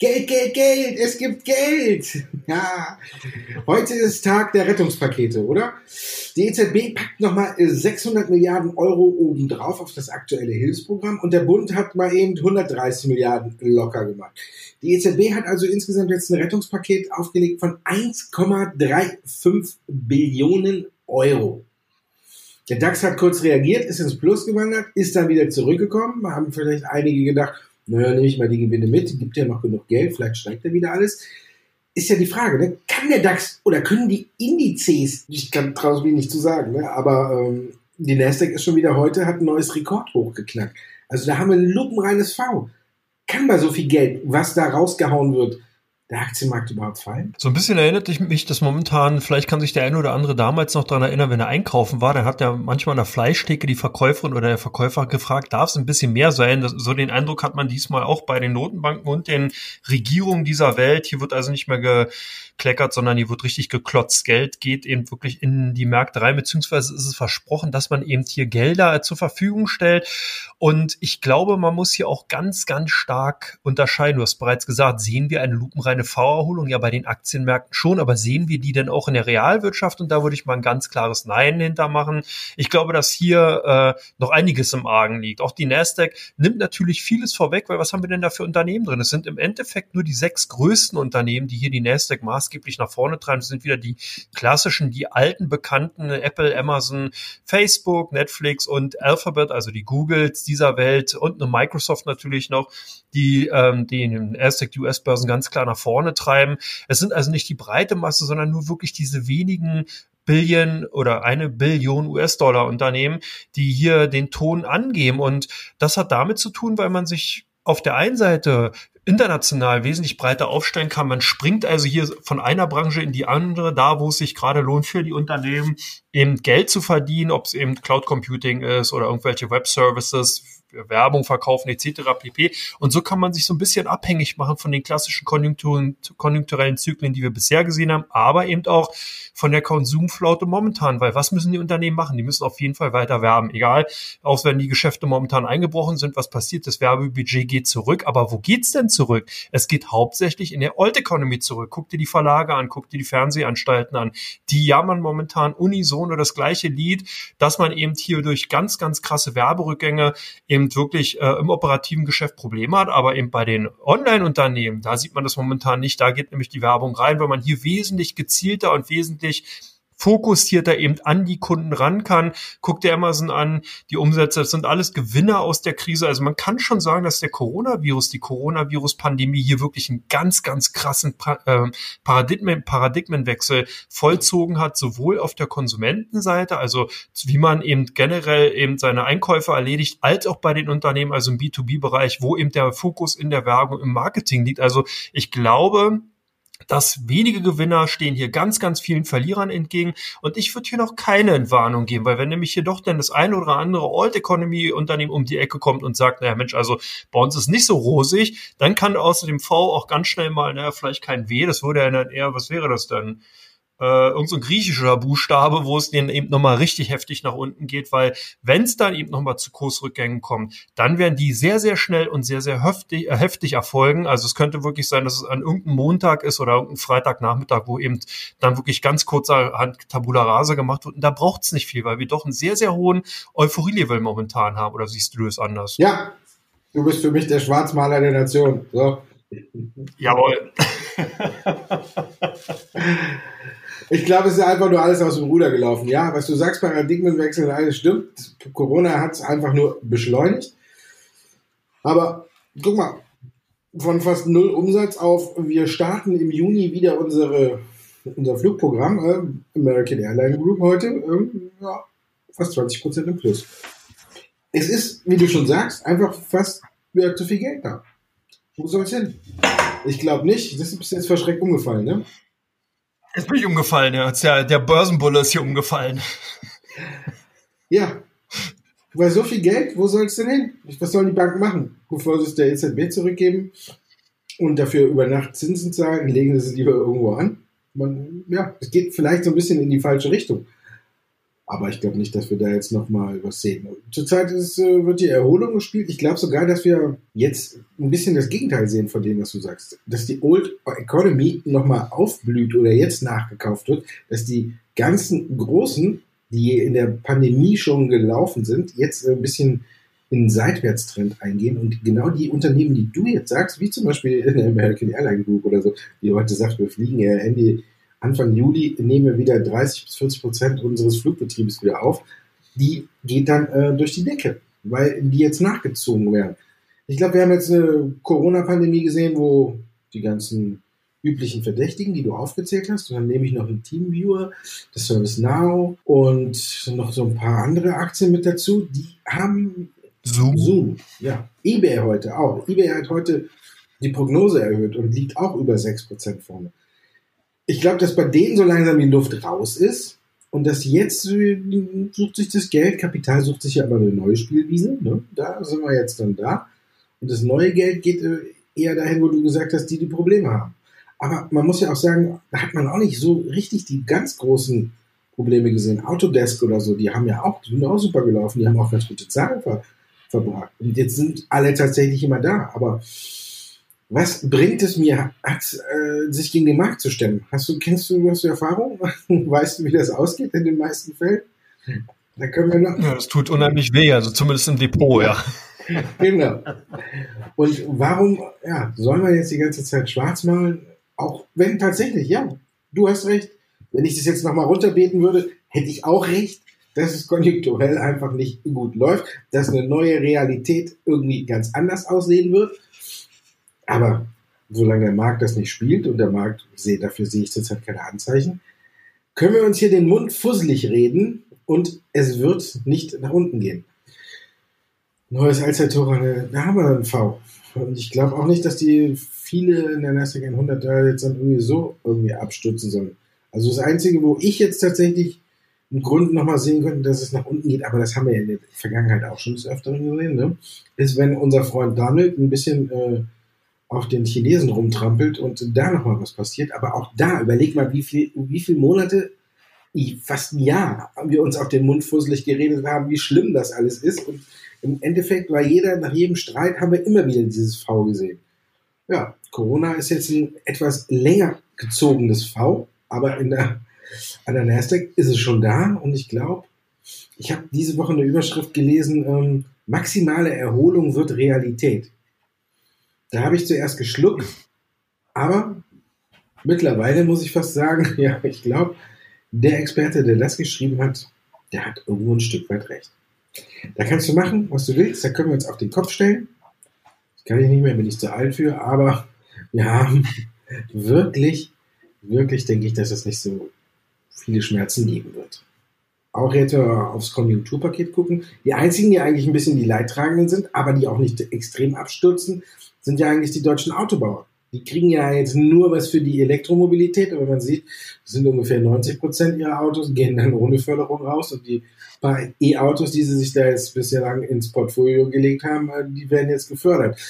Geld, Geld, Geld, es gibt Geld. Ja, heute ist Tag der Rettungspakete, oder? Die EZB packt nochmal 600 Milliarden Euro obendrauf auf das aktuelle Hilfsprogramm und der Bund hat mal eben 130 Milliarden locker gemacht. Die EZB hat also insgesamt jetzt ein Rettungspaket aufgelegt von 1,35 Billionen Euro. Der DAX hat kurz reagiert, ist ins Plus gewandert, ist dann wieder zurückgekommen. Haben vielleicht einige gedacht, naja, nehme ich mal die Gewinne mit, gibt ja noch genug Geld, vielleicht steigt ja wieder alles. Ist ja die Frage, ne? kann der DAX oder können die Indizes, ich kann traue mich nicht zu sagen, ne? aber ähm, die Nasdaq ist schon wieder heute, hat ein neues Rekordhoch geknackt. Also da haben wir ein lupenreines V. Kann bei so viel Geld, was da rausgehauen wird, der Aktienmarkt überhaupt fallen? So ein bisschen erinnert mich das momentan, vielleicht kann sich der eine oder andere damals noch daran erinnern, wenn er einkaufen war, dann hat er manchmal an der Fleischtheke die Verkäuferin oder der Verkäufer gefragt, darf es ein bisschen mehr sein? Das, so den Eindruck hat man diesmal auch bei den Notenbanken und den Regierungen dieser Welt. Hier wird also nicht mehr gekleckert, sondern hier wird richtig geklotzt. Geld geht eben wirklich in die Märkte rein, beziehungsweise ist es versprochen, dass man eben hier Gelder zur Verfügung stellt. Und ich glaube, man muss hier auch ganz, ganz stark unterscheiden. Du hast bereits gesagt, sehen wir eine lupenreine V-Erholung ja bei den Aktienmärkten schon, aber sehen wir die denn auch in der Realwirtschaft? Und da würde ich mal ein ganz klares Nein hintermachen. Ich glaube, dass hier äh, noch einiges im Argen liegt. Auch die Nasdaq nimmt natürlich vieles vorweg, weil was haben wir denn da für Unternehmen drin? Es sind im Endeffekt nur die sechs größten Unternehmen, die hier die Nasdaq maßgeblich nach vorne treiben. Das sind wieder die klassischen, die alten bekannten Apple, Amazon, Facebook, Netflix und Alphabet, also die Googles dieser Welt und eine Microsoft natürlich noch, die ähm, den Nasdaq US-Börsen ganz klar nach vorne treiben. Es sind also nicht die breite Masse, sondern nur wirklich diese wenigen Billion oder eine Billion US-Dollar Unternehmen, die hier den Ton angeben. Und das hat damit zu tun, weil man sich auf der einen Seite international wesentlich breiter aufstellen kann. Man springt also hier von einer Branche in die andere, da wo es sich gerade lohnt für die Unternehmen, eben Geld zu verdienen, ob es eben Cloud Computing ist oder irgendwelche Web Services, Werbung verkaufen etc. pp. Und so kann man sich so ein bisschen abhängig machen von den klassischen Konjunkturen, konjunkturellen Zyklen, die wir bisher gesehen haben, aber eben auch von der Konsumflaute momentan, weil was müssen die Unternehmen machen? Die müssen auf jeden Fall weiter werben, egal, auch wenn die Geschäfte momentan eingebrochen sind, was passiert? Das Werbebudget geht zurück, aber wo geht's denn zurück? Es geht hauptsächlich in der Old Economy zurück. Guck dir die Verlage an, guck dir die Fernsehanstalten an. Die jammern momentan unisono das gleiche Lied, dass man eben hier durch ganz, ganz krasse Werberückgänge eben eben wirklich äh, im operativen Geschäft Probleme hat, aber eben bei den Online-Unternehmen, da sieht man das momentan nicht, da geht nämlich die Werbung rein, weil man hier wesentlich gezielter und wesentlich fokussierter eben an die Kunden ran kann. Guck dir Amazon an, die Umsätze, das sind alles Gewinner aus der Krise. Also man kann schon sagen, dass der Coronavirus, die Coronavirus-Pandemie hier wirklich einen ganz, ganz krassen ähm, Paradigmen, Paradigmenwechsel vollzogen hat, sowohl auf der Konsumentenseite, also wie man eben generell eben seine Einkäufe erledigt, als auch bei den Unternehmen, also im B2B-Bereich, wo eben der Fokus in der Werbung, im Marketing liegt. Also ich glaube, dass wenige Gewinner stehen hier ganz, ganz vielen Verlierern entgegen. Und ich würde hier noch keine Entwarnung geben, weil wenn nämlich hier doch dann das eine oder andere Old Economy Unternehmen um die Ecke kommt und sagt, naja Mensch, also bei uns ist nicht so rosig, dann kann außer dem V auch ganz schnell mal, naja, vielleicht kein W, das würde ja dann eher, was wäre das dann? Äh, irgend so ein griechischer Buchstabe, wo es denen eben nochmal richtig heftig nach unten geht, weil wenn es dann eben nochmal zu Kursrückgängen kommt, dann werden die sehr, sehr schnell und sehr, sehr heftig, äh, heftig erfolgen. Also es könnte wirklich sein, dass es an irgendeinem Montag ist oder irgendeinem Freitagnachmittag, wo eben dann wirklich ganz kurzerhand Tabula Rasa gemacht wird. Und da braucht es nicht viel, weil wir doch einen sehr, sehr hohen Euphorie-Level momentan haben. Oder siehst du es anders? Ja, du bist für mich der Schwarzmaler der Nation. So. Jawohl. Ich glaube, es ist einfach nur alles aus dem Ruder gelaufen. Ja, was du sagst, Paradigmenwechsel, alles stimmt. Corona hat es einfach nur beschleunigt. Aber guck mal, von fast null Umsatz auf, wir starten im Juni wieder unsere, unser Flugprogramm, äh, American Airline Group heute, äh, ja, fast 20 Prozent im Plus. Es ist, wie du schon sagst, einfach fast wieder zu viel Geld da. Wo soll es hin? Ich glaube nicht. Das ist bis jetzt verschreckt umgefallen, ne? Jetzt bin ich umgefallen, ja. Der, Börsenbulle ist hier umgefallen. Ja. Weil so viel Geld, wo soll es denn hin? Was sollen die Banken machen? Bevor sie es der EZB zurückgeben und dafür über Nacht Zinsen zahlen, legen sie es lieber irgendwo an. Man, ja, es geht vielleicht so ein bisschen in die falsche Richtung. Aber ich glaube nicht, dass wir da jetzt nochmal was sehen. Zurzeit ist, äh, wird die Erholung gespielt. Ich glaube sogar, dass wir jetzt ein bisschen das Gegenteil sehen von dem, was du sagst. Dass die Old Economy nochmal aufblüht oder jetzt nachgekauft wird, dass die ganzen Großen, die in der Pandemie schon gelaufen sind, jetzt ein bisschen in einen Seitwärtstrend eingehen und genau die Unternehmen, die du jetzt sagst, wie zum Beispiel in der American Airline Group oder so, die heute sagt, wir fliegen ja Ende Anfang Juli nehmen wir wieder 30 bis 40 Prozent unseres Flugbetriebes wieder auf. Die geht dann äh, durch die Decke, weil die jetzt nachgezogen werden. Ich glaube, wir haben jetzt eine Corona-Pandemie gesehen, wo die ganzen üblichen Verdächtigen, die du aufgezählt hast, und dann nehme ich noch einen Teamviewer, das Service Now und noch so ein paar andere Aktien mit dazu, die haben Zoom. Zoom, ja. eBay heute auch. eBay hat heute die Prognose erhöht und liegt auch über 6% vorne ich glaube, dass bei denen so langsam die Luft raus ist und dass jetzt sucht sich das Geld, Kapital sucht sich ja immer eine neue Spielwiese, ne? da sind wir jetzt dann da und das neue Geld geht äh, eher dahin, wo du gesagt hast, die die Probleme haben. Aber man muss ja auch sagen, da hat man auch nicht so richtig die ganz großen Probleme gesehen. Autodesk oder so, die haben ja auch, die sind auch super gelaufen, die haben auch ganz gute Zahlen ver verbracht. Und jetzt sind alle tatsächlich immer da. Aber was bringt es mir, hat, äh, sich gegen den Markt zu stemmen? Hast du, kennst du, hast du Erfahrung? weißt du, wie das ausgeht in den meisten Fällen? Da können wir noch. Ja, das tut unheimlich weh, also zumindest im Depot, ja. genau. Und warum, ja, soll man jetzt die ganze Zeit schwarz malen? Auch wenn tatsächlich, ja, du hast recht. Wenn ich das jetzt nochmal runterbeten würde, hätte ich auch recht, dass es konjunkturell einfach nicht gut läuft, dass eine neue Realität irgendwie ganz anders aussehen wird aber solange der Markt das nicht spielt und der Markt, dafür sehe ich zurzeit keine Anzeichen, können wir uns hier den Mund fusselig reden und es wird nicht nach unten gehen. Neues Allzeithoch, da haben wir einen V. Und ich glaube auch nicht, dass die viele in der Nasdaq 100 da jetzt dann irgendwie so irgendwie abstürzen sollen. Also das Einzige, wo ich jetzt tatsächlich einen Grund nochmal sehen könnte, dass es nach unten geht, aber das haben wir in der Vergangenheit auch schon des Öfteren gesehen, ne? ist, wenn unser Freund Donald ein bisschen äh, auf den Chinesen rumtrampelt und da nochmal was passiert. Aber auch da, überleg mal, wie viel, wie viele Monate, fast ein Jahr, haben wir uns auf den Mund fusselig geredet haben, wie schlimm das alles ist. Und im Endeffekt war jeder, nach jedem Streit haben wir immer wieder dieses V gesehen. Ja, Corona ist jetzt ein etwas länger gezogenes V, aber in der, an der Nasdaq ist es schon da und ich glaube, ich habe diese Woche eine Überschrift gelesen, ähm, maximale Erholung wird Realität. Da habe ich zuerst geschluckt, aber mittlerweile muss ich fast sagen, ja, ich glaube, der Experte, der das geschrieben hat, der hat irgendwo ein Stück weit recht. Da kannst du machen, was du willst, da können wir uns auf den Kopf stellen. Das kann ich nicht mehr, bin ich zu alt für, aber wir haben wirklich, wirklich denke ich, dass es nicht so viele Schmerzen geben wird. Auch jetzt, aufs Konjunkturpaket gucken, die einzigen, die eigentlich ein bisschen die Leidtragenden sind, aber die auch nicht extrem abstürzen, sind ja eigentlich die deutschen Autobauer. Die kriegen ja jetzt nur was für die Elektromobilität, aber man sieht, das sind ungefähr 90 Prozent ihrer Autos, gehen dann ohne Förderung raus und die paar E-Autos, die sie sich da jetzt bisher lang ins Portfolio gelegt haben, äh, die werden jetzt gefördert.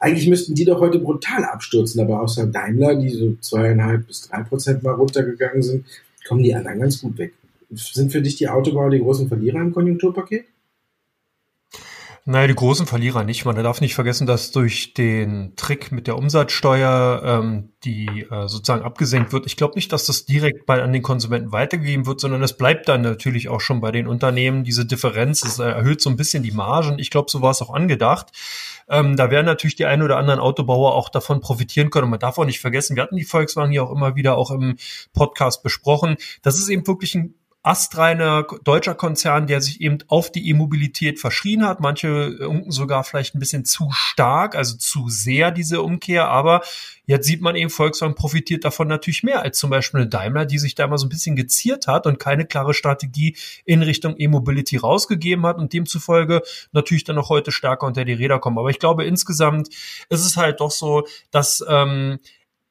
Eigentlich müssten die doch heute brutal abstürzen, aber außer Daimler, die so zweieinhalb bis drei Prozent mal runtergegangen sind, kommen die anderen ganz gut weg. Sind für dich die Autobauer die großen Verlierer im Konjunkturpaket? Naja, die großen Verlierer nicht. Man darf nicht vergessen, dass durch den Trick mit der Umsatzsteuer, ähm, die äh, sozusagen abgesenkt wird, ich glaube nicht, dass das direkt bei an den Konsumenten weitergegeben wird, sondern es bleibt dann natürlich auch schon bei den Unternehmen. Diese Differenz es erhöht so ein bisschen die Margen. Ich glaube, so war es auch angedacht. Ähm, da werden natürlich die ein oder anderen Autobauer auch davon profitieren können. Und man darf auch nicht vergessen, wir hatten die Volkswagen hier auch immer wieder auch im Podcast besprochen. Das ist eben wirklich ein astreiner deutscher Konzern, der sich eben auf die E-Mobilität verschrien hat. Manche unken sogar vielleicht ein bisschen zu stark, also zu sehr diese Umkehr. Aber jetzt sieht man eben, Volkswagen profitiert davon natürlich mehr als zum Beispiel eine Daimler, die sich da mal so ein bisschen geziert hat und keine klare Strategie in Richtung E-Mobility rausgegeben hat und demzufolge natürlich dann auch heute stärker unter die Räder kommen. Aber ich glaube, insgesamt ist es halt doch so, dass ähm,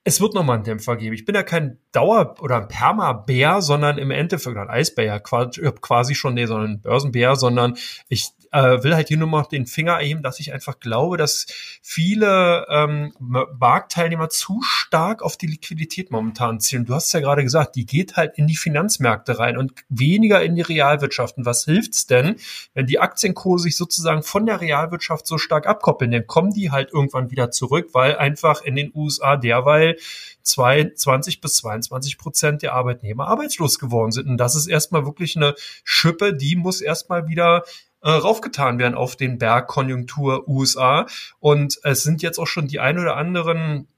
es wird nochmal einen Dämpfer geben. Ich bin ja kein Dauer- oder ein Perma-Bär, sondern im Endeffekt, ein Eisbär ja quasi schon, nee, sondern ein Börsenbär, sondern ich äh, will halt hier nur noch den Finger erheben, dass ich einfach glaube, dass viele ähm, Marktteilnehmer zu stark auf die Liquidität momentan zielen. Du hast ja gerade gesagt, die geht halt in die Finanzmärkte rein und weniger in die Realwirtschaft. Und was hilft's denn, wenn die Aktienkurse sich sozusagen von der Realwirtschaft so stark abkoppeln? Dann kommen die halt irgendwann wieder zurück, weil einfach in den USA derweil 20 bis 22 Prozent der Arbeitnehmer arbeitslos geworden sind. Und das ist erstmal wirklich eine Schippe, die muss erstmal wieder äh, raufgetan werden auf den Berg Konjunktur USA. Und es sind jetzt auch schon die ein oder anderen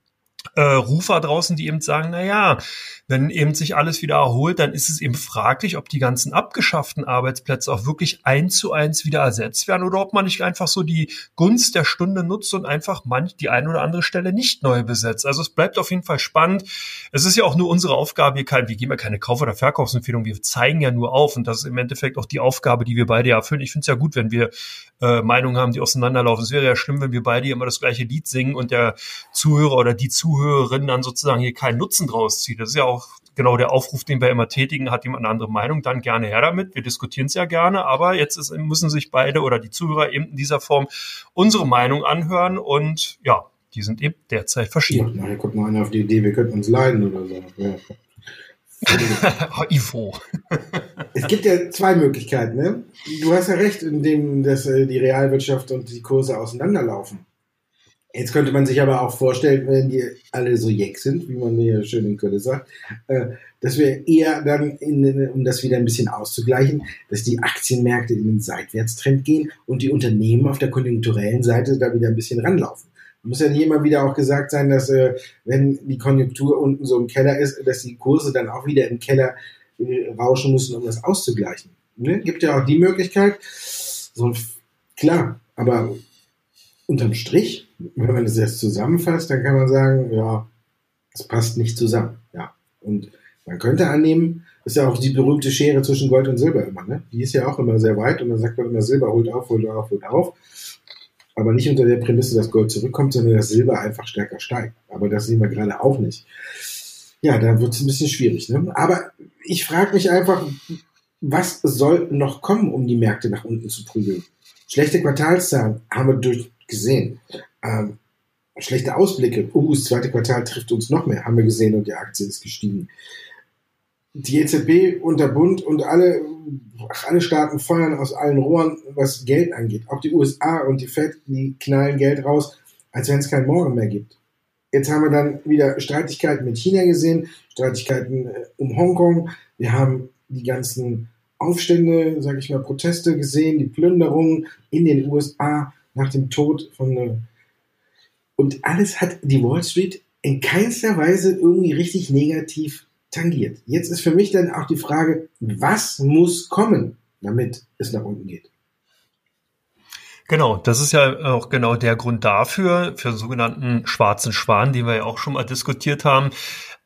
äh, Rufer draußen, die eben sagen, na ja, wenn eben sich alles wieder erholt, dann ist es eben fraglich, ob die ganzen abgeschafften Arbeitsplätze auch wirklich eins zu eins wieder ersetzt werden oder ob man nicht einfach so die Gunst der Stunde nutzt und einfach manch die eine oder andere Stelle nicht neu besetzt. Also es bleibt auf jeden Fall spannend. Es ist ja auch nur unsere Aufgabe, hier kein, wir geben ja keine Kauf- oder Verkaufsempfehlung, wir zeigen ja nur auf und das ist im Endeffekt auch die Aufgabe, die wir beide erfüllen. Ich finde es ja gut, wenn wir äh, Meinungen haben, die auseinanderlaufen. Es wäre ja schlimm, wenn wir beide immer das gleiche Lied singen und der Zuhörer oder die Zuhörerin dann sozusagen hier keinen Nutzen draus zieht. Das ist ja auch genau der Aufruf, den wir immer tätigen, hat jemand eine andere Meinung, dann gerne her damit. Wir diskutieren es ja gerne, aber jetzt ist, müssen sich beide oder die Zuhörer eben in dieser Form unsere Meinung anhören und ja, die sind eben derzeit verschieden. Ja, guck mal einer auf die Idee, wir könnten uns leiden oder so. Ja. Ivo. es gibt ja zwei Möglichkeiten. Ne? Du hast ja recht, indem dass äh, die Realwirtschaft und die Kurse auseinanderlaufen. Jetzt könnte man sich aber auch vorstellen, wenn die alle so jeck sind, wie man hier schön in Köln sagt, äh, dass wir eher dann, in, um das wieder ein bisschen auszugleichen, dass die Aktienmärkte in den Seitwärtstrend gehen und die Unternehmen auf der konjunkturellen Seite da wieder ein bisschen ranlaufen. Muss ja nicht immer wieder auch gesagt sein, dass äh, wenn die Konjunktur unten so im Keller ist, dass die Kurse dann auch wieder im Keller äh, rauschen müssen, um das auszugleichen. Ne? Gibt ja auch die Möglichkeit. So, klar, aber unterm Strich, wenn man das jetzt zusammenfasst, dann kann man sagen, ja, es passt nicht zusammen. Ja. Und man könnte annehmen, ist ja auch die berühmte Schere zwischen Gold und Silber immer, ne? Die ist ja auch immer sehr weit und dann sagt man immer, Silber holt auf, holt auf, holt auf. Aber nicht unter der Prämisse, dass Gold zurückkommt, sondern dass Silber einfach stärker steigt. Aber das sehen wir gerade auch nicht. Ja, da wird es ein bisschen schwierig. Ne? Aber ich frage mich einfach, was soll noch kommen, um die Märkte nach unten zu prügeln? Schlechte Quartalszahlen haben wir durch gesehen. Ähm, schlechte Ausblicke. Uh, das zweite Quartal trifft uns noch mehr, haben wir gesehen und die Aktie ist gestiegen. Die EZB und der Bund und alle, alle Staaten feuern aus allen Rohren, was Geld angeht. Auch die USA und die Fed, die knallen Geld raus, als wenn es kein Morgen mehr gibt. Jetzt haben wir dann wieder Streitigkeiten mit China gesehen, Streitigkeiten äh, um Hongkong. Wir haben die ganzen Aufstände, sage ich mal, Proteste gesehen, die Plünderungen in den USA nach dem Tod von äh, und alles hat die Wall Street in keinster Weise irgendwie richtig negativ tangiert. Jetzt ist für mich dann auch die Frage, was muss kommen, damit es nach unten geht? Genau, das ist ja auch genau der Grund dafür, für sogenannten schwarzen Schwan, den wir ja auch schon mal diskutiert haben.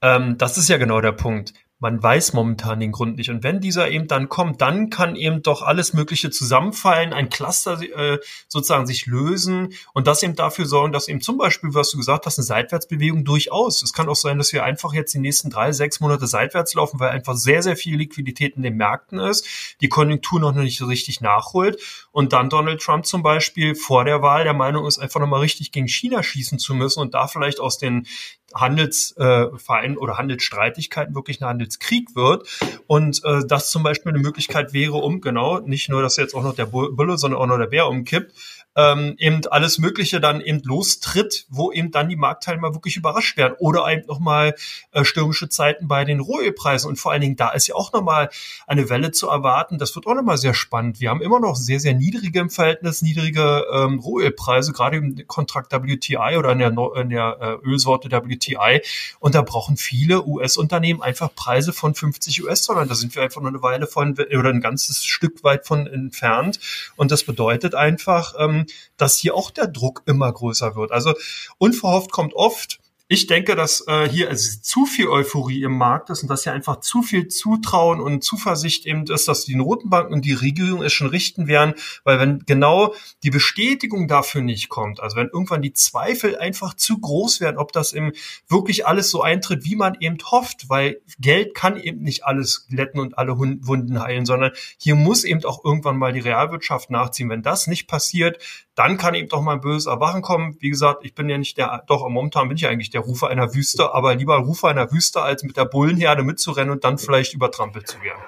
Ähm, das ist ja genau der Punkt man weiß momentan den Grund nicht. Und wenn dieser eben dann kommt, dann kann eben doch alles Mögliche zusammenfallen, ein Cluster äh, sozusagen sich lösen und das eben dafür sorgen, dass eben zum Beispiel, was du gesagt hast, eine Seitwärtsbewegung durchaus. Es kann auch sein, dass wir einfach jetzt die nächsten drei, sechs Monate seitwärts laufen, weil einfach sehr, sehr viel Liquidität in den Märkten ist, die Konjunktur noch nicht so richtig nachholt und dann Donald Trump zum Beispiel vor der Wahl der Meinung ist, einfach nochmal richtig gegen China schießen zu müssen und da vielleicht aus den Handelsvereinen äh, oder Handelsstreitigkeiten wirklich ein Handelskrieg wird. Und äh, das zum Beispiel eine Möglichkeit wäre, um genau nicht nur, dass jetzt auch noch der Bulle, sondern auch noch der Bär umkippt, ähm, eben alles Mögliche dann eben lostritt, wo eben dann die Marktteilnehmer wirklich überrascht werden. Oder eben nochmal äh, stürmische Zeiten bei den Rohölpreisen. Und vor allen Dingen, da ist ja auch nochmal eine Welle zu erwarten. Das wird auch nochmal sehr spannend. Wir haben immer noch sehr, sehr niedrige im Verhältnis, niedrige ähm, Rohölpreise, gerade im Kontrakt WTI oder in der, in der äh, Ölsorte WTI. Und da brauchen viele US-Unternehmen einfach Preise von 50 US-Dollar. Da sind wir einfach nur eine Weile von oder ein ganzes Stück weit von entfernt. Und das bedeutet einfach, ähm, dass hier auch der Druck immer größer wird. Also unverhofft kommt oft. Ich denke, dass äh, hier also zu viel Euphorie im Markt ist und dass hier einfach zu viel Zutrauen und Zuversicht eben ist, dass die Notenbanken und die Regierung es schon richten werden, weil wenn genau die Bestätigung dafür nicht kommt, also wenn irgendwann die Zweifel einfach zu groß werden, ob das eben wirklich alles so eintritt, wie man eben hofft, weil Geld kann eben nicht alles glätten und alle Wunden heilen, sondern hier muss eben auch irgendwann mal die Realwirtschaft nachziehen. Wenn das nicht passiert, dann kann eben doch mal ein böses Erwachen kommen. Wie gesagt, ich bin ja nicht der, doch momentan bin ich eigentlich der Rufer einer Wüste, aber lieber Rufer einer Wüste, als mit der Bullenherde mitzurennen und dann vielleicht übertrampelt zu werden.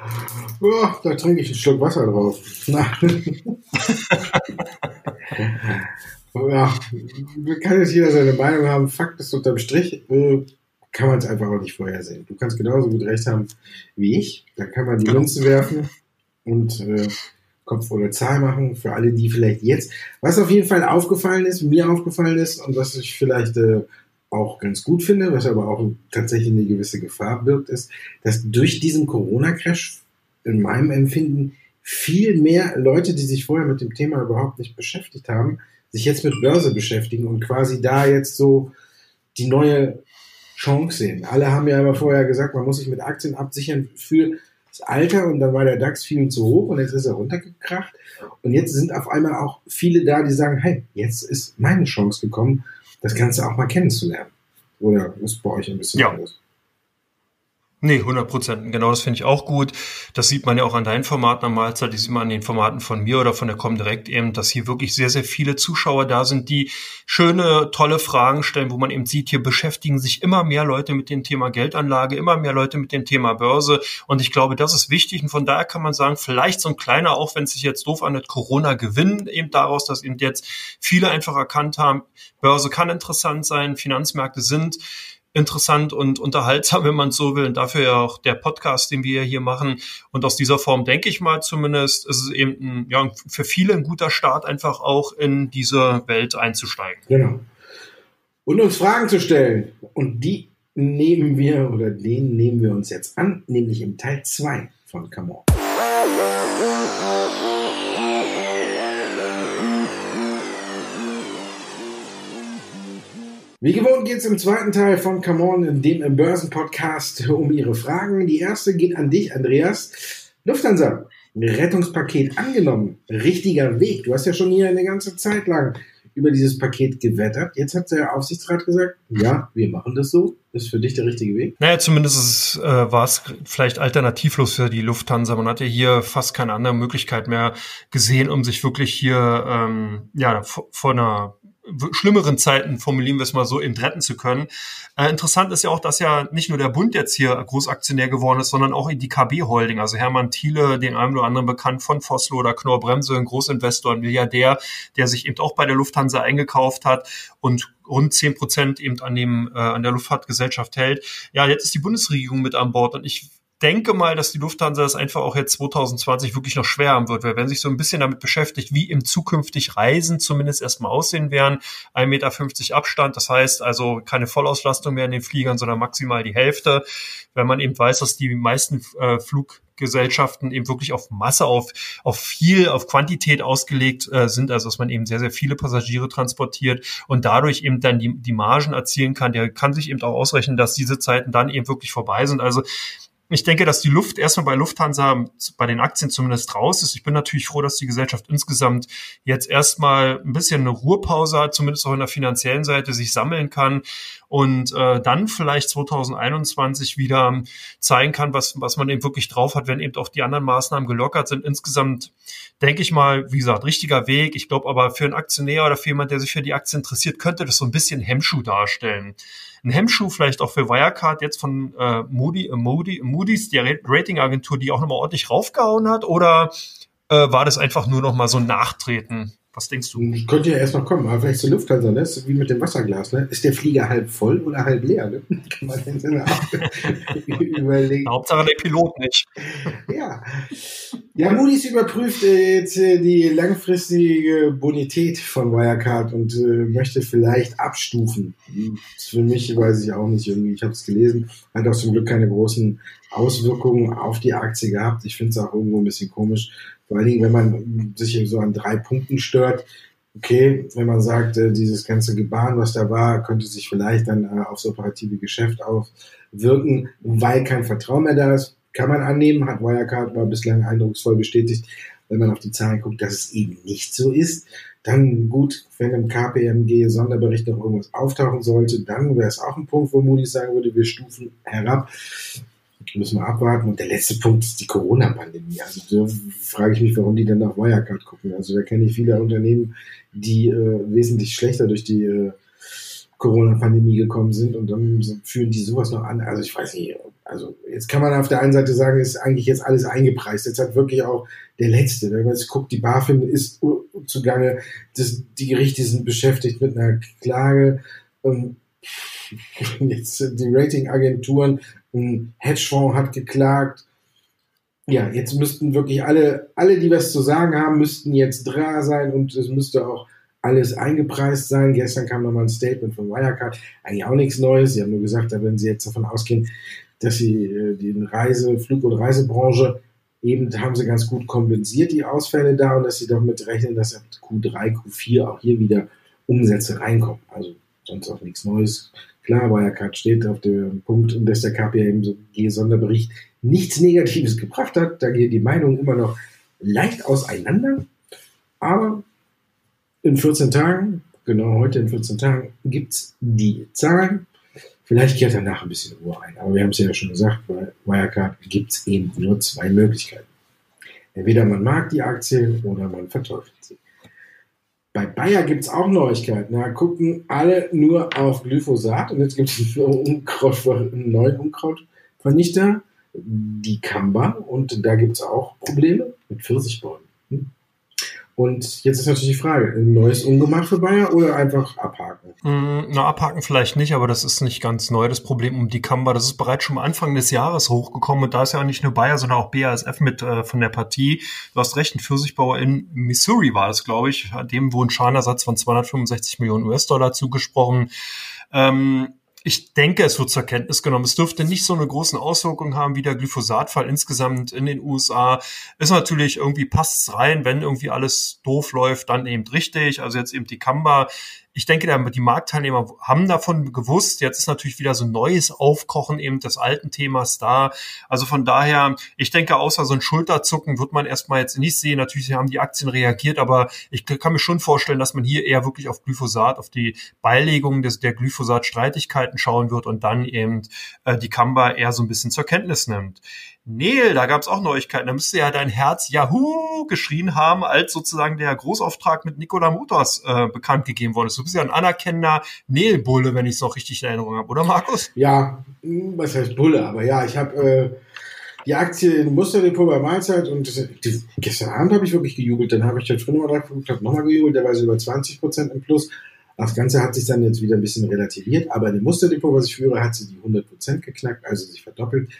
Oh, da trinke ich einen Schluck Wasser drauf. ja, kann jetzt jeder seine Meinung haben. Fakt ist unterm Strich, äh, kann man es einfach auch nicht vorhersehen. Du kannst genauso gut recht haben wie ich. Da kann man die genau. Münzen werfen und äh, Kopf oder Zahl machen für alle, die vielleicht jetzt. Was auf jeden Fall aufgefallen ist, mir aufgefallen ist und was ich vielleicht äh, auch ganz gut finde, was aber auch tatsächlich eine gewisse Gefahr birgt, ist, dass durch diesen Corona-Crash in meinem Empfinden viel mehr Leute, die sich vorher mit dem Thema überhaupt nicht beschäftigt haben, sich jetzt mit Börse beschäftigen und quasi da jetzt so die neue Chance sehen. Alle haben ja immer vorher gesagt, man muss sich mit Aktien absichern für das Alter und dann war der DAX viel zu hoch und jetzt ist er runtergekracht. Und jetzt sind auf einmal auch viele da, die sagen, hey, jetzt ist meine Chance gekommen, das Ganze auch mal kennenzulernen. Oder ist bei euch ein bisschen ja. anders? Nee, 100 Prozent. Genau, das finde ich auch gut. Das sieht man ja auch an deinen Formaten am Mahlzeit, die sieht man an den Formaten von mir oder von der Comdirect eben, dass hier wirklich sehr, sehr viele Zuschauer da sind, die schöne, tolle Fragen stellen, wo man eben sieht, hier beschäftigen sich immer mehr Leute mit dem Thema Geldanlage, immer mehr Leute mit dem Thema Börse. Und ich glaube, das ist wichtig. Und von daher kann man sagen, vielleicht so ein kleiner, auch wenn es sich jetzt doof anhört, Corona-Gewinn eben daraus, dass eben jetzt viele einfach erkannt haben, Börse kann interessant sein, Finanzmärkte sind interessant und unterhaltsam, wenn man so will. Und dafür ja auch der Podcast, den wir hier machen. Und aus dieser Form denke ich mal zumindest, ist es eben ein, ja, für viele ein guter Start, einfach auch in diese Welt einzusteigen. Genau. Und uns Fragen zu stellen. Und die nehmen wir oder den nehmen wir uns jetzt an, nämlich im Teil 2 von Come On. Wie gewohnt geht es im zweiten Teil von Come On, dem Börsenpodcast, um Ihre Fragen. Die erste geht an dich, Andreas. Lufthansa, Rettungspaket angenommen. Richtiger Weg. Du hast ja schon hier eine ganze Zeit lang über dieses Paket gewettert. Jetzt hat der Aufsichtsrat gesagt, ja, wir machen das so. Ist für dich der richtige Weg? Naja, zumindest äh, war es vielleicht alternativlos für die Lufthansa. Man hatte hier fast keine andere Möglichkeit mehr gesehen, um sich wirklich hier ähm, ja, vor einer schlimmeren Zeiten, formulieren wir es mal so, eben retten zu können. Äh, interessant ist ja auch, dass ja nicht nur der Bund jetzt hier Großaktionär geworden ist, sondern auch die KB Holding. Also Hermann Thiele, den einen oder anderen bekannt von Vosslo oder Knorr Bremse, ein Großinvestor, ein Milliardär, der sich eben auch bei der Lufthansa eingekauft hat und rund zehn Prozent eben an dem äh, an der Luftfahrtgesellschaft hält. Ja, jetzt ist die Bundesregierung mit an Bord und ich denke mal, dass die Lufthansa das einfach auch jetzt 2020 wirklich noch schwer haben wird, weil wenn sich so ein bisschen damit beschäftigt, wie im zukünftig Reisen zumindest erstmal aussehen werden, 1,50 Meter Abstand, das heißt also keine Vollauslastung mehr in den Fliegern, sondern maximal die Hälfte. Wenn man eben weiß, dass die meisten äh, Fluggesellschaften eben wirklich auf Masse, auf, auf viel, auf Quantität ausgelegt äh, sind, also dass man eben sehr, sehr viele Passagiere transportiert und dadurch eben dann die, die Margen erzielen kann, der kann sich eben auch ausrechnen, dass diese Zeiten dann eben wirklich vorbei sind. Also ich denke, dass die Luft erstmal bei Lufthansa bei den Aktien zumindest raus ist. Ich bin natürlich froh, dass die Gesellschaft insgesamt jetzt erstmal ein bisschen eine Ruhepause hat, zumindest auch in der finanziellen Seite sich sammeln kann und äh, dann vielleicht 2021 wieder zeigen kann, was, was man eben wirklich drauf hat, wenn eben auch die anderen Maßnahmen gelockert sind. Insgesamt denke ich mal, wie gesagt, richtiger Weg. Ich glaube aber für einen Aktionär oder für jemand, der sich für die Aktie interessiert, könnte das so ein bisschen Hemmschuh darstellen ein Hemmschuh vielleicht auch für Wirecard jetzt von äh, Moody, äh, Moody, Moody's, der Ratingagentur, die auch nochmal ordentlich raufgehauen hat? Oder äh, war das einfach nur nochmal so ein Nachtreten? Was denkst du? Könnte ja erst noch kommen, aber vielleicht zur Lufthansa, ne? wie mit dem Wasserglas. Ne? Ist der Flieger halb voll oder halb leer? Ne? Kann man in seiner überlegen. Hauptsache der Pilot nicht. ja. Ja, Moody's überprüft äh, jetzt äh, die langfristige Bonität von Wirecard und äh, möchte vielleicht abstufen. Für mich weiß ich auch nicht irgendwie. Ich habe es gelesen, hat auch zum Glück keine großen Auswirkungen auf die Aktie gehabt. Ich finde es auch irgendwo ein bisschen komisch, vor allen Dingen, wenn man sich so an drei Punkten stört, okay, wenn man sagt, äh, dieses ganze Gebaren, was da war, könnte sich vielleicht dann äh, aufs operative Geschäft auswirken, weil kein Vertrauen mehr da ist, kann man annehmen, hat Wirecard war bislang eindrucksvoll bestätigt, wenn man auf die Zahlen guckt, dass es eben nicht so ist. Dann gut, wenn im KPMG Sonderbericht noch irgendwas auftauchen sollte, dann wäre es auch ein Punkt, wo Moody's sagen würde, wir stufen herab. Müssen wir abwarten. Und der letzte Punkt ist die Corona-Pandemie. Also da frage ich mich, warum die denn nach Wirecard gucken. Also da kenne ich viele Unternehmen, die äh, wesentlich schlechter durch die äh, Corona-Pandemie gekommen sind und dann führen die sowas noch an. Also ich weiß nicht, also jetzt kann man auf der einen Seite sagen, ist eigentlich jetzt alles eingepreist. Jetzt hat wirklich auch der Letzte, wenn man jetzt guckt, die BaFin ist zugange, das, die Gerichte sind beschäftigt mit einer Klage und jetzt die Ratingagenturen, ein Hedgefonds hat geklagt. Ja, jetzt müssten wirklich alle, alle, die was zu sagen haben, müssten jetzt dran sein und es müsste auch alles eingepreist sein. Gestern kam nochmal ein Statement von Wirecard, eigentlich auch nichts Neues. Sie haben nur gesagt, da wenn Sie jetzt davon ausgehen, dass Sie äh, die Reise, Flug- und Reisebranche eben haben sie ganz gut kompensiert, die Ausfälle da, und dass sie doch mit rechnen, dass ab Q3, Q4 auch hier wieder Umsätze reinkommen. Also sonst auch nichts Neues. Klar, Wirecard steht auf dem Punkt, dass der KPMG-Sonderbericht nichts Negatives gebracht hat. Da gehen die Meinungen immer noch leicht auseinander. Aber in 14 Tagen, genau heute in 14 Tagen, gibt es die Zahlen. Vielleicht kehrt danach ein bisschen Ruhe ein. Aber wir haben es ja schon gesagt, bei Wirecard gibt es eben nur zwei Möglichkeiten. Entweder man mag die Aktien oder man verteufelt sie. Bei Bayer gibt es auch Neuigkeiten. Da gucken alle nur auf Glyphosat und jetzt gibt es einen, neuen Unkrautvernichter, die Kamba, und da gibt es auch Probleme mit Pfirsichbäumen. Hm? Und jetzt ist natürlich die Frage, ein neues Ungemach für Bayer oder einfach abhaken? Mm, na, abhaken vielleicht nicht, aber das ist nicht ganz neu. Das Problem um die Kamba, das ist bereits schon Anfang des Jahres hochgekommen und da ist ja nicht nur Bayer, sondern auch BASF mit äh, von der Partie. Du hast recht, ein Pfirsichbauer in Missouri war es, glaube ich. Dem wurde ein Schadenersatz von 265 Millionen US-Dollar zugesprochen. Ähm, ich denke, es wird zur Kenntnis genommen. Es dürfte nicht so eine großen Auswirkung haben wie der Glyphosatfall insgesamt in den USA. Ist natürlich irgendwie passt's rein, wenn irgendwie alles doof läuft, dann eben richtig. Also jetzt eben die Kamba ich denke, die Marktteilnehmer haben davon gewusst. Jetzt ist natürlich wieder so ein neues Aufkochen eben des alten Themas da. Also von daher, ich denke, außer so ein Schulterzucken wird man erstmal jetzt nicht sehen. Natürlich haben die Aktien reagiert, aber ich kann mir schon vorstellen, dass man hier eher wirklich auf Glyphosat, auf die Beilegung des, der Glyphosat-Streitigkeiten schauen wird und dann eben äh, die Kamba eher so ein bisschen zur Kenntnis nimmt. Neil, da gab es auch Neuigkeiten. Da müsste ja dein Herz Yahoo geschrien haben, als sozusagen der Großauftrag mit Nikola Motors äh, bekannt gegeben worden ist. Du bist ja ein anerkennender Neil-Bulle, wenn ich es noch richtig in Erinnerung habe, oder Markus? Ja, was heißt Bulle? Aber ja, ich habe äh, die Aktie in Musterdepot bei Mahlzeit und die, gestern Abend habe ich wirklich gejubelt. Dann habe ich heute früh nochmal drauf nochmal gejubelt, der war so über 20 Prozent im Plus. Das Ganze hat sich dann jetzt wieder ein bisschen relativiert, aber in dem Musterdepot, was ich führe, hat sie die 100 Prozent geknackt, also sich verdoppelt.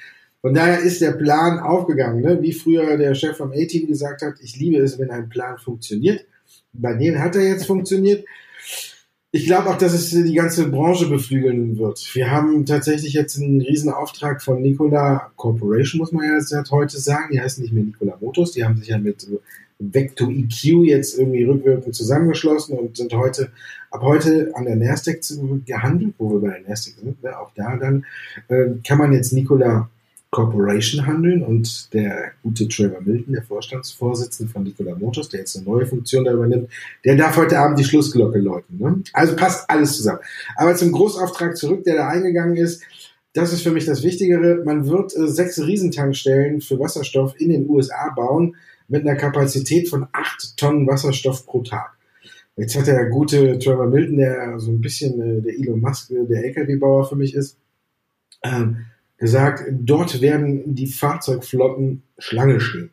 Von daher ist der Plan aufgegangen, ne? wie früher der Chef vom A-Team gesagt hat, ich liebe es, wenn ein Plan funktioniert. Bei denen hat er jetzt funktioniert. Ich glaube auch, dass es die ganze Branche beflügeln wird. Wir haben tatsächlich jetzt einen riesen Auftrag von Nikola Corporation, muss man ja jetzt heute sagen. Die heißen nicht mehr Nikola Motors, die haben sich ja mit Vector EQ jetzt irgendwie rückwirkend zusammengeschlossen und sind heute, ab heute an der Nasdaq gehandelt, wo wir bei der Nasdaq sind. Ne? Auch da dann äh, kann man jetzt Nikola Corporation handeln und der gute Trevor Milton, der Vorstandsvorsitzende von Nikola Motors, der jetzt eine neue Funktion da übernimmt, der darf heute Abend die Schlussglocke läuten. Ne? Also passt alles zusammen. Aber zum Großauftrag zurück, der da eingegangen ist, das ist für mich das Wichtigere. Man wird äh, sechs Riesentankstellen für Wasserstoff in den USA bauen mit einer Kapazität von acht Tonnen Wasserstoff pro Tag. Jetzt hat der gute Trevor Milton, der so ein bisschen äh, der Elon Musk, äh, der LKW-Bauer für mich ist, ähm, gesagt, dort werden die Fahrzeugflotten Schlange stehen.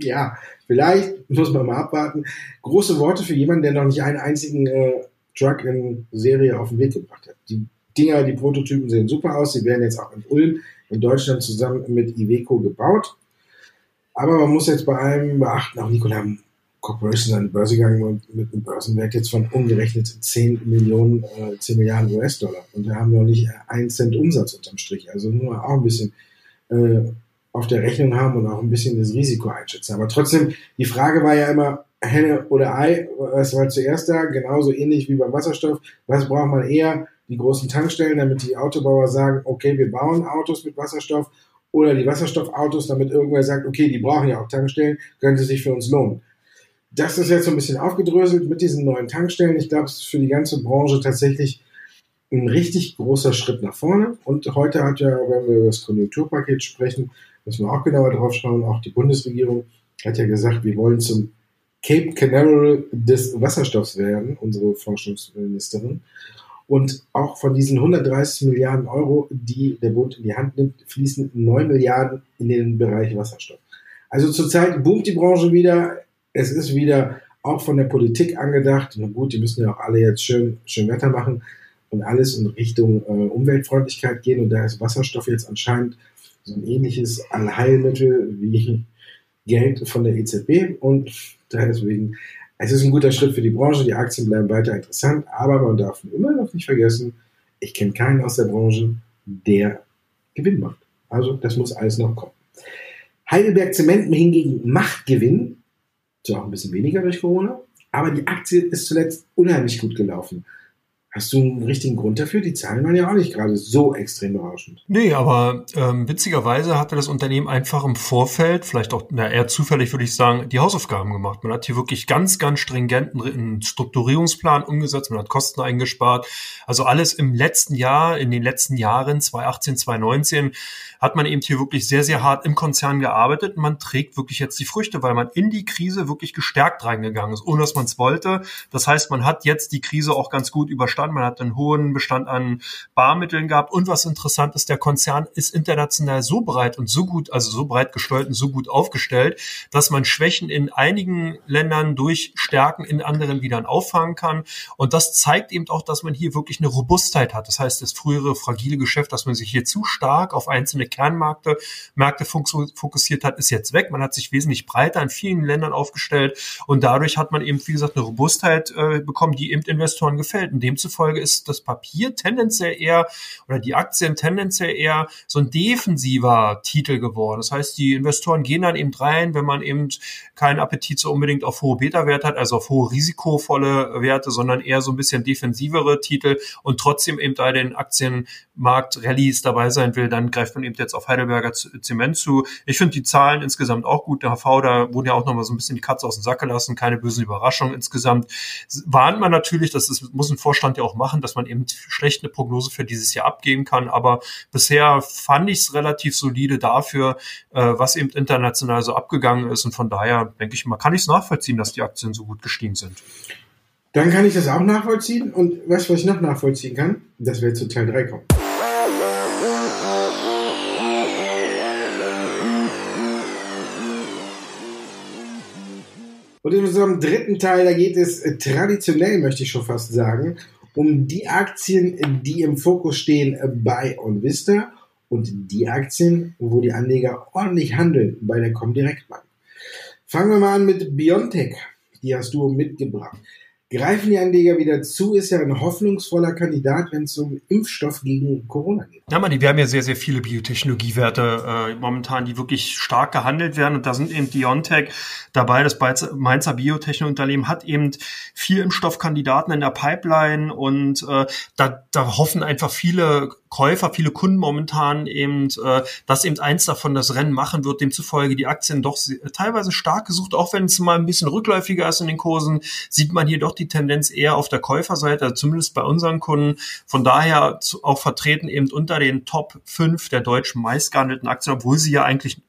Ja, vielleicht muss man mal abwarten. Große Worte für jemanden, der noch nicht einen einzigen äh, Truck in Serie auf den Weg gebracht hat. Die Dinger, die Prototypen sehen super aus. Sie werden jetzt auch in Ulm in Deutschland zusammen mit Iveco gebaut. Aber man muss jetzt bei allem beachten, auch Nikola Corporation an die Börse gegangen mit einem Börsenwert jetzt von umgerechnet 10 Millionen, äh, 10 Milliarden US-Dollar. Und wir haben noch nicht einen Cent Umsatz unterm Strich. Also nur auch ein bisschen äh, auf der Rechnung haben und auch ein bisschen das Risiko einschätzen. Aber trotzdem, die Frage war ja immer, Henne oder Ei, was war zuerst da? Genauso ähnlich wie beim Wasserstoff. Was braucht man eher? Die großen Tankstellen, damit die Autobauer sagen, okay, wir bauen Autos mit Wasserstoff oder die Wasserstoffautos, damit irgendwer sagt, okay, die brauchen ja auch Tankstellen, könnte sich für uns lohnen. Das ist jetzt so ein bisschen aufgedröselt mit diesen neuen Tankstellen. Ich glaube, es ist für die ganze Branche tatsächlich ein richtig großer Schritt nach vorne. Und heute hat ja, wenn wir über das Konjunkturpaket sprechen, müssen wir auch genauer drauf schauen, auch die Bundesregierung hat ja gesagt, wir wollen zum Cape Canaveral des Wasserstoffs werden, unsere Forschungsministerin. Und auch von diesen 130 Milliarden Euro, die der Bund in die Hand nimmt, fließen 9 Milliarden in den Bereich Wasserstoff. Also zurzeit boomt die Branche wieder. Es ist wieder auch von der Politik angedacht. Na gut, die müssen ja auch alle jetzt schön, schön Wetter machen und alles in Richtung äh, Umweltfreundlichkeit gehen. Und da ist Wasserstoff jetzt anscheinend so ein ähnliches Allheilmittel wie Geld von der EZB. Und deswegen es ist ein guter Schritt für die Branche, die Aktien bleiben weiter interessant, aber man darf immer noch nicht vergessen, ich kenne keinen aus der Branche, der Gewinn macht. Also das muss alles noch kommen. Heidelberg Zement hingegen macht Gewinn, zwar auch ein bisschen weniger durch Corona, aber die Aktie ist zuletzt unheimlich gut gelaufen. Hast du einen richtigen Grund dafür? Die Zahlen waren ja auch nicht gerade so extrem berauschend. Nee, aber ähm, witzigerweise hatte das Unternehmen einfach im Vorfeld, vielleicht auch na, eher zufällig würde ich sagen, die Hausaufgaben gemacht. Man hat hier wirklich ganz, ganz stringenten einen Strukturierungsplan umgesetzt, man hat Kosten eingespart. Also alles im letzten Jahr, in den letzten Jahren, 2018, 2019, hat man eben hier wirklich sehr, sehr hart im Konzern gearbeitet. Man trägt wirklich jetzt die Früchte, weil man in die Krise wirklich gestärkt reingegangen ist, ohne dass man es wollte. Das heißt, man hat jetzt die Krise auch ganz gut überstanden. Man hat einen hohen Bestand an Barmitteln gehabt. Und was interessant ist, der Konzern ist international so breit und so gut, also so breit gesteuert und so gut aufgestellt, dass man Schwächen in einigen Ländern durch Stärken in anderen wieder auffangen kann. Und das zeigt eben auch, dass man hier wirklich eine Robustheit hat. Das heißt, das frühere fragile Geschäft, dass man sich hier zu stark auf einzelne Kernmärkte Märkte fokussiert hat, ist jetzt weg. Man hat sich wesentlich breiter in vielen Ländern aufgestellt und dadurch hat man eben, wie gesagt, eine Robustheit äh, bekommen, die eben Investoren gefällt. Und demzufolge ist das Papier tendenziell eher oder die Aktien tendenziell eher so ein defensiver Titel geworden. Das heißt, die Investoren gehen dann eben rein, wenn man eben keinen Appetit so unbedingt auf hohe Beta-Werte hat, also auf hohe risikovolle Werte, sondern eher so ein bisschen defensivere Titel und trotzdem eben bei den Aktienmarkt-Rallies dabei sein will, dann greift man eben jetzt auf Heidelberger Zement zu. Ich finde die Zahlen insgesamt auch gut. Der HV, da wurde ja auch noch mal so ein bisschen die Katze aus dem Sack gelassen, keine bösen Überraschungen insgesamt. Warnt man natürlich, das muss ein Vorstand ja auch machen, dass man eben schlecht eine Prognose für dieses Jahr abgeben kann. Aber bisher fand ich es relativ solide dafür, äh, was eben international so abgegangen ist. Und von daher denke ich mal, kann ich es nachvollziehen, dass die Aktien so gut gestiegen sind. Dann kann ich das auch nachvollziehen. Und du, was ich noch nachvollziehen kann? Dass wir zu Teil 3 kommen. Und in unserem dritten Teil, da geht es traditionell, möchte ich schon fast sagen, um die Aktien, die im Fokus stehen äh, bei OnVista und die Aktien, wo die Anleger ordentlich handeln bei der Comdirect Bank. Fangen wir mal an mit Biontech. Die hast du mitgebracht. Greifen die Anleger wieder zu? Ist ja ein hoffnungsvoller Kandidat, wenn es um Impfstoff gegen Corona geht. Ja, man, wir haben ja sehr, sehr viele Biotechnologiewerte äh, momentan, die wirklich stark gehandelt werden. Und da sind eben BioNTech dabei. Das Mainzer Biotechnologieunternehmen hat eben vier Impfstoffkandidaten in der Pipeline. Und äh, da, da hoffen einfach viele Käufer, viele Kunden momentan eben, äh, dass eben eins davon das Rennen machen wird. Demzufolge die Aktien doch teilweise stark gesucht. Auch wenn es mal ein bisschen rückläufiger ist in den Kursen, sieht man hier doch die Tendenz eher auf der Käuferseite, also zumindest bei unseren Kunden. Von daher auch vertreten eben unter den Top 5 der deutschen meistgehandelten Aktien, obwohl sie ja eigentlich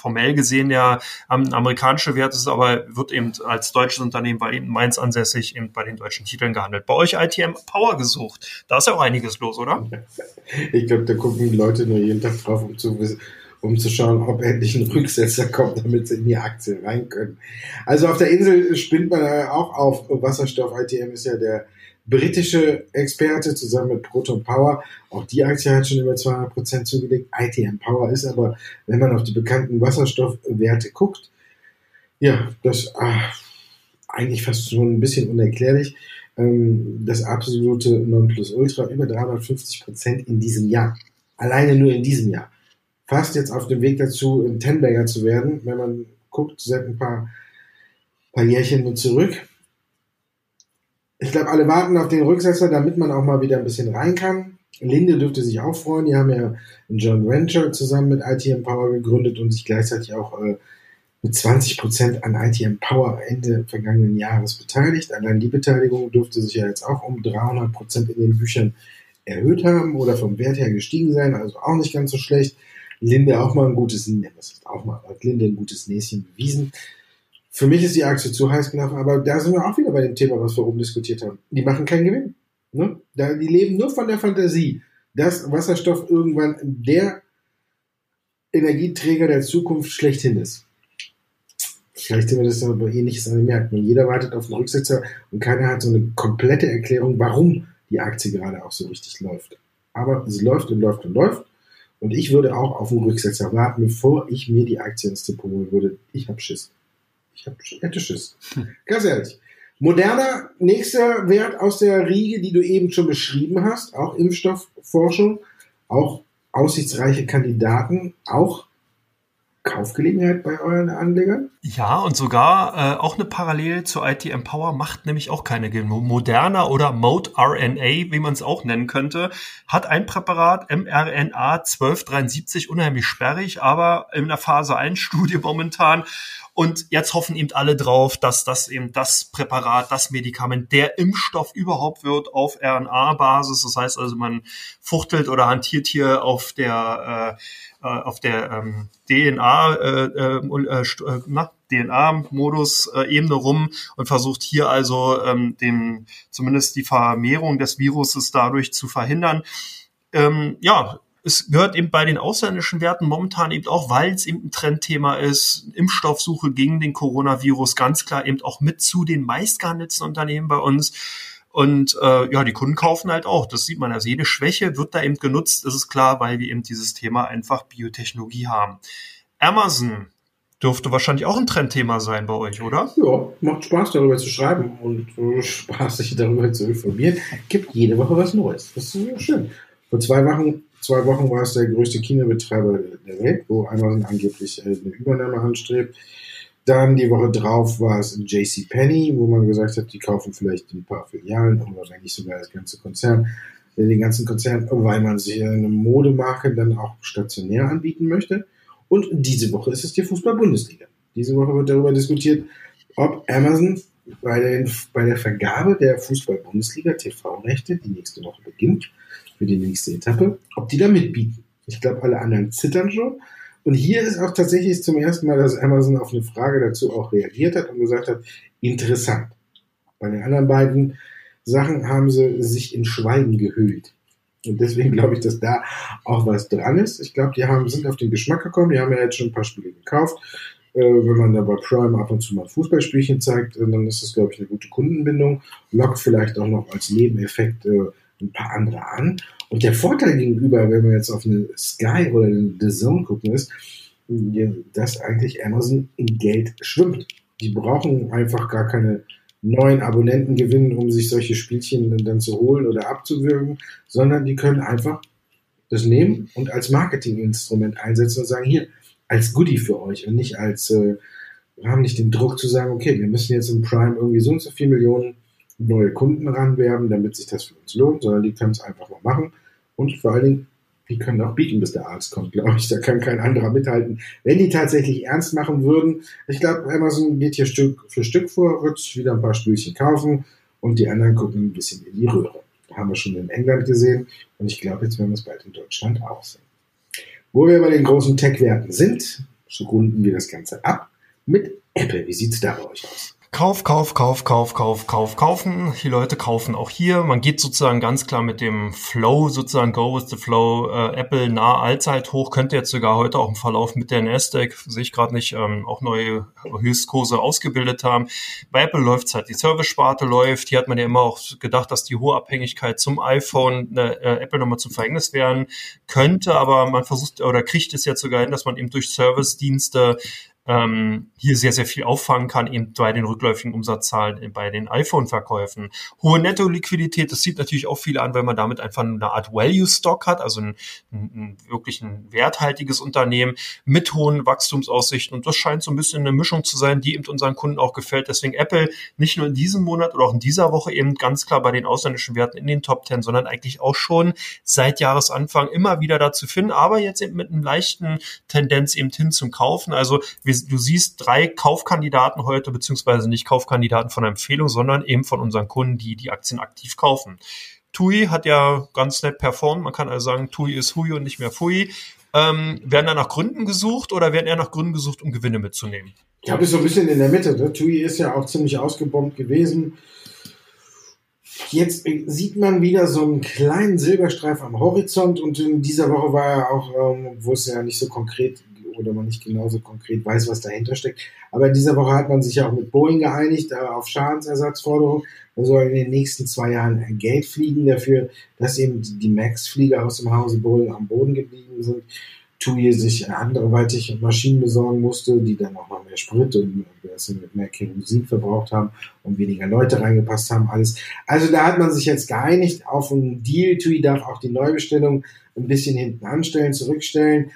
formell gesehen ja ein amerikanischer Wert ist, aber wird eben als deutsches Unternehmen, weil eben Mainz ansässig, eben bei den deutschen Titeln gehandelt. Bei euch ITM Power gesucht. Da ist ja auch einiges los, oder? Ich glaube, da gucken die Leute nur jeden Tag drauf, um zu wissen, um zu schauen, ob endlich ein Rücksetzer kommt, damit sie in die Aktie rein können. Also auf der Insel spinnt man auch auf Wasserstoff. ITM ist ja der britische Experte zusammen mit Proton Power. Auch die Aktie hat schon über 200 Prozent zugelegt. ITM Power ist aber, wenn man auf die bekannten Wasserstoffwerte guckt, ja, das ach, eigentlich fast so ein bisschen unerklärlich. Ähm, das absolute Nonplusultra über 350 Prozent in diesem Jahr. Alleine nur in diesem Jahr fast jetzt auf dem Weg dazu, ein Tenbagger zu werden. Wenn man guckt, seit ein paar paar Jährchen nur zurück. Ich glaube, alle warten auf den Rücksetzer, damit man auch mal wieder ein bisschen rein kann. Linde dürfte sich auch freuen. Die haben ja ein John Venture zusammen mit ITM Power gegründet und sich gleichzeitig auch äh, mit 20 Prozent an ITM Power Ende vergangenen Jahres beteiligt. Allein die Beteiligung dürfte sich ja jetzt auch um 300 Prozent in den Büchern erhöht haben oder vom Wert her gestiegen sein, also auch nicht ganz so schlecht. Linde auch mal ein gutes, was ist auch mal, hat Linde ein gutes Näschen bewiesen. Für mich ist die Aktie zu heiß gelaufen, aber da sind wir auch wieder bei dem Thema, was wir oben diskutiert haben. Die machen keinen Gewinn. Ne? Da, die leben nur von der Fantasie, dass Wasserstoff irgendwann der Energieträger der Zukunft schlechthin ist. Vielleicht sind wir das aber ähnliches an den Märkten. Jeder wartet auf den Rücksetzer und keiner hat so eine komplette Erklärung, warum die Aktie gerade auch so richtig läuft. Aber sie läuft und läuft und läuft. Und ich würde auch auf den Rücksetzer warten, bevor ich mir die Aktie ins Depot holen würde. Ich habe Schiss. Ich hab, hätte Schiss. Ganz ehrlich. Moderner, nächster Wert aus der Riege, die du eben schon beschrieben hast, auch Impfstoffforschung, auch aussichtsreiche Kandidaten, auch Kaufgelegenheit bei euren Anlegern? Ja, und sogar äh, auch eine Parallele zu IT Empower macht nämlich auch keine. Moderna oder Mode RNA, wie man es auch nennen könnte, hat ein Präparat mRNA 1273, unheimlich sperrig, aber in der Phase 1 Studie momentan und jetzt hoffen eben alle drauf, dass das eben das Präparat, das Medikament, der Impfstoff überhaupt wird auf RNA-Basis. Das heißt also, man fuchtelt oder hantiert hier auf der äh, äh, auf der ähm, DNA, äh, äh, äh, na, DNA-Modus-Ebene rum und versucht hier also ähm, den, zumindest die Vermehrung des Viruses dadurch zu verhindern. Ähm, ja, es gehört eben bei den ausländischen Werten momentan eben auch, weil es eben ein Trendthema ist, Impfstoffsuche gegen den Coronavirus ganz klar eben auch mit zu den meistgehandelten Unternehmen bei uns. Und äh, ja, die Kunden kaufen halt auch. Das sieht man. Also jede Schwäche wird da eben genutzt, das ist klar, weil wir eben dieses Thema einfach Biotechnologie haben. Amazon dürfte wahrscheinlich auch ein Trendthema sein bei euch, oder? Ja, macht Spaß darüber zu schreiben und Spaß sich darüber zu informieren. Gibt jede Woche was Neues. Das ist schön. Vor zwei Wochen, zwei Wochen war es der größte Kinobetreiber der Welt, wo Amazon angeblich äh, eine Übernahme anstrebt. Dann die Woche drauf war es in JC wo man gesagt hat, die kaufen vielleicht ein paar Filialen wenn nicht sogar das ganze Konzern, äh, den ganzen Konzern, weil man sich eine Modemarke dann auch stationär anbieten möchte. Und diese Woche ist es die Fußball-Bundesliga. Diese Woche wird darüber diskutiert, ob Amazon bei, den, bei der Vergabe der Fußball-Bundesliga TV-Rechte, die nächste Woche beginnt, für die nächste Etappe, ob die da mitbieten. Ich glaube, alle anderen zittern schon. Und hier ist auch tatsächlich zum ersten Mal, dass Amazon auf eine Frage dazu auch reagiert hat und gesagt hat, interessant. Bei den anderen beiden Sachen haben sie sich in Schweigen gehüllt. Und deswegen glaube ich, dass da auch was dran ist. Ich glaube, die haben, sind auf den Geschmack gekommen. Die haben ja jetzt schon ein paar Spiele gekauft. Äh, wenn man da bei Prime ab und zu mal Fußballspielchen zeigt, dann ist das, glaube ich, eine gute Kundenbindung. Lockt vielleicht auch noch als Nebeneffekt äh, ein paar andere an. Und der Vorteil gegenüber, wenn wir jetzt auf eine Sky oder eine The Zone gucken, ist, dass eigentlich Amazon in Geld schwimmt. Die brauchen einfach gar keine neuen Abonnenten gewinnen, um sich solche Spielchen dann zu holen oder abzuwürgen, sondern die können einfach das nehmen und als Marketinginstrument einsetzen und sagen, hier, als Goodie für euch und nicht als, äh, wir haben nicht den Druck zu sagen, okay, wir müssen jetzt im Prime irgendwie so und so viel Millionen neue Kunden ranwerben, damit sich das für uns lohnt, sondern die können es einfach mal machen. Und vor allen Dingen, die können auch bieten, bis der Arzt kommt, glaube ich. Da kann kein anderer mithalten. Wenn die tatsächlich ernst machen würden, ich glaube, Amazon geht hier Stück für Stück vor, wird wieder ein paar Spülchen kaufen und die anderen gucken ein bisschen in die Röhre. Haben wir schon in England gesehen und ich glaube, jetzt werden wir es bald in Deutschland auch sehen. Wo wir bei den großen Tech-Werten sind, so runden wir das Ganze ab mit Apple. Wie sieht es da bei euch aus? Kauf, Kauf, Kauf, Kauf, Kauf, Kauf, kaufen. Die Leute kaufen auch hier. Man geht sozusagen ganz klar mit dem Flow, sozusagen Go with the Flow. Äh, Apple nah Allzeit hoch, könnte jetzt sogar heute auch im Verlauf mit der Nasdaq, sehe ich gerade nicht, ähm, auch neue Höchstkurse ausgebildet haben. Bei Apple läuft halt, die Service-Sparte läuft. Hier hat man ja immer auch gedacht, dass die hohe Abhängigkeit zum iPhone äh, Apple nochmal zum Verhängnis werden könnte, aber man versucht oder kriegt es jetzt sogar hin, dass man eben durch Service-Dienste ähm, hier sehr, sehr viel auffangen kann, eben bei den rückläufigen Umsatzzahlen bei den iPhone-Verkäufen. Hohe Netto-Liquidität, das zieht natürlich auch viele an, weil man damit einfach eine Art Value-Stock hat, also ein, ein, ein wirklich ein werthaltiges Unternehmen mit hohen Wachstumsaussichten. Und das scheint so ein bisschen eine Mischung zu sein, die eben unseren Kunden auch gefällt. Deswegen Apple nicht nur in diesem Monat oder auch in dieser Woche eben ganz klar bei den ausländischen Werten in den Top Ten, sondern eigentlich auch schon seit Jahresanfang immer wieder dazu finden, aber jetzt eben mit einem leichten Tendenz eben hin zum Kaufen. Also du siehst drei Kaufkandidaten heute, beziehungsweise nicht Kaufkandidaten von Empfehlung, sondern eben von unseren Kunden, die die Aktien aktiv kaufen. TUI hat ja ganz nett performt. Man kann also sagen, TUI ist Hui und nicht mehr Fui. Ähm, werden da nach Gründen gesucht oder werden eher nach Gründen gesucht, um Gewinne mitzunehmen? Ich glaube, es so ein bisschen in der Mitte. Ne? TUI ist ja auch ziemlich ausgebombt gewesen. Jetzt sieht man wieder so einen kleinen Silberstreif am Horizont und in dieser Woche war er auch, ähm, wo es ja nicht so konkret oder man nicht genauso konkret weiß, was dahinter steckt. Aber in dieser Woche hat man sich ja auch mit Boeing geeinigt äh, auf Schadensersatzforderungen. Man soll in den nächsten zwei Jahren Geld fliegen dafür, dass eben die Max-Flieger aus dem Hause Boeing am Boden geblieben sind. TUI sich anderweitig Maschinen besorgen musste, die dann auch noch mehr Sprit und mit mehr Kerosin verbraucht haben und weniger Leute reingepasst haben, alles. Also da hat man sich jetzt geeinigt auf einen Deal. TUI darf auch die Neubestellung ein bisschen hinten anstellen, zurückstellen.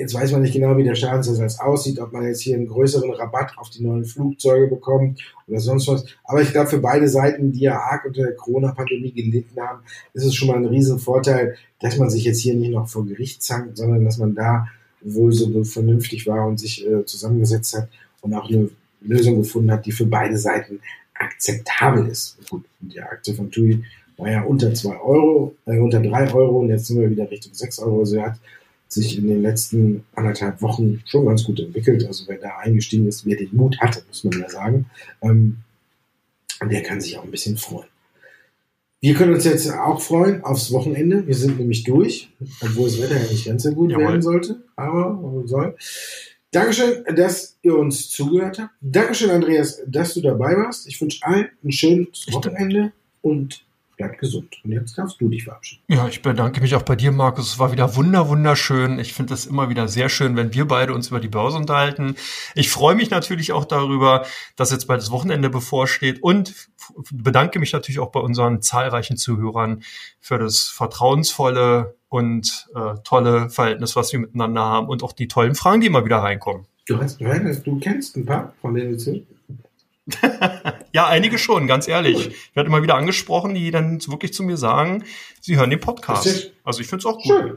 Jetzt weiß man nicht genau, wie der Schadensersatz aussieht, ob man jetzt hier einen größeren Rabatt auf die neuen Flugzeuge bekommt oder sonst was. Aber ich glaube, für beide Seiten, die ja arg unter der Corona-Pandemie gelitten haben, ist es schon mal ein Riesenvorteil, dass man sich jetzt hier nicht noch vor Gericht zankt, sondern dass man da wohl so vernünftig war und sich äh, zusammengesetzt hat und auch eine Lösung gefunden hat, die für beide Seiten akzeptabel ist. Gut, die Aktie von TUI war ja unter zwei Euro, äh, unter drei Euro und jetzt sind wir wieder Richtung sechs Euro. Also er hat sich in den letzten anderthalb Wochen schon ganz gut entwickelt. Also wer da eingestiegen ist, wer den Mut hatte, muss man ja sagen, ähm, der kann sich auch ein bisschen freuen. Wir können uns jetzt auch freuen aufs Wochenende. Wir sind nämlich durch, obwohl das Wetter ja nicht ganz so gut Jawohl. werden sollte, aber soll. Dankeschön, dass ihr uns zugehört habt. Dankeschön, Andreas, dass du dabei warst. Ich wünsche allen ein schönes Wochenende und bleibt gesund. Und jetzt darfst du dich verabschieden. Ja, ich bedanke mich auch bei dir, Markus. Es war wieder wunder, wunderschön. Ich finde es immer wieder sehr schön, wenn wir beide uns über die Börse unterhalten. Ich freue mich natürlich auch darüber, dass jetzt bald das Wochenende bevorsteht und bedanke mich natürlich auch bei unseren zahlreichen Zuhörern für das vertrauensvolle und äh, tolle Verhältnis, was wir miteinander haben und auch die tollen Fragen, die immer wieder reinkommen. Du hast, du kennst ein paar von denen ja, einige schon, ganz ehrlich. Ich werde immer wieder angesprochen, die dann wirklich zu mir sagen, sie hören den Podcast. Also ich finde es auch gut. Schön.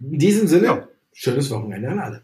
In diesem Sinne, ja. schönes Wochenende an alle.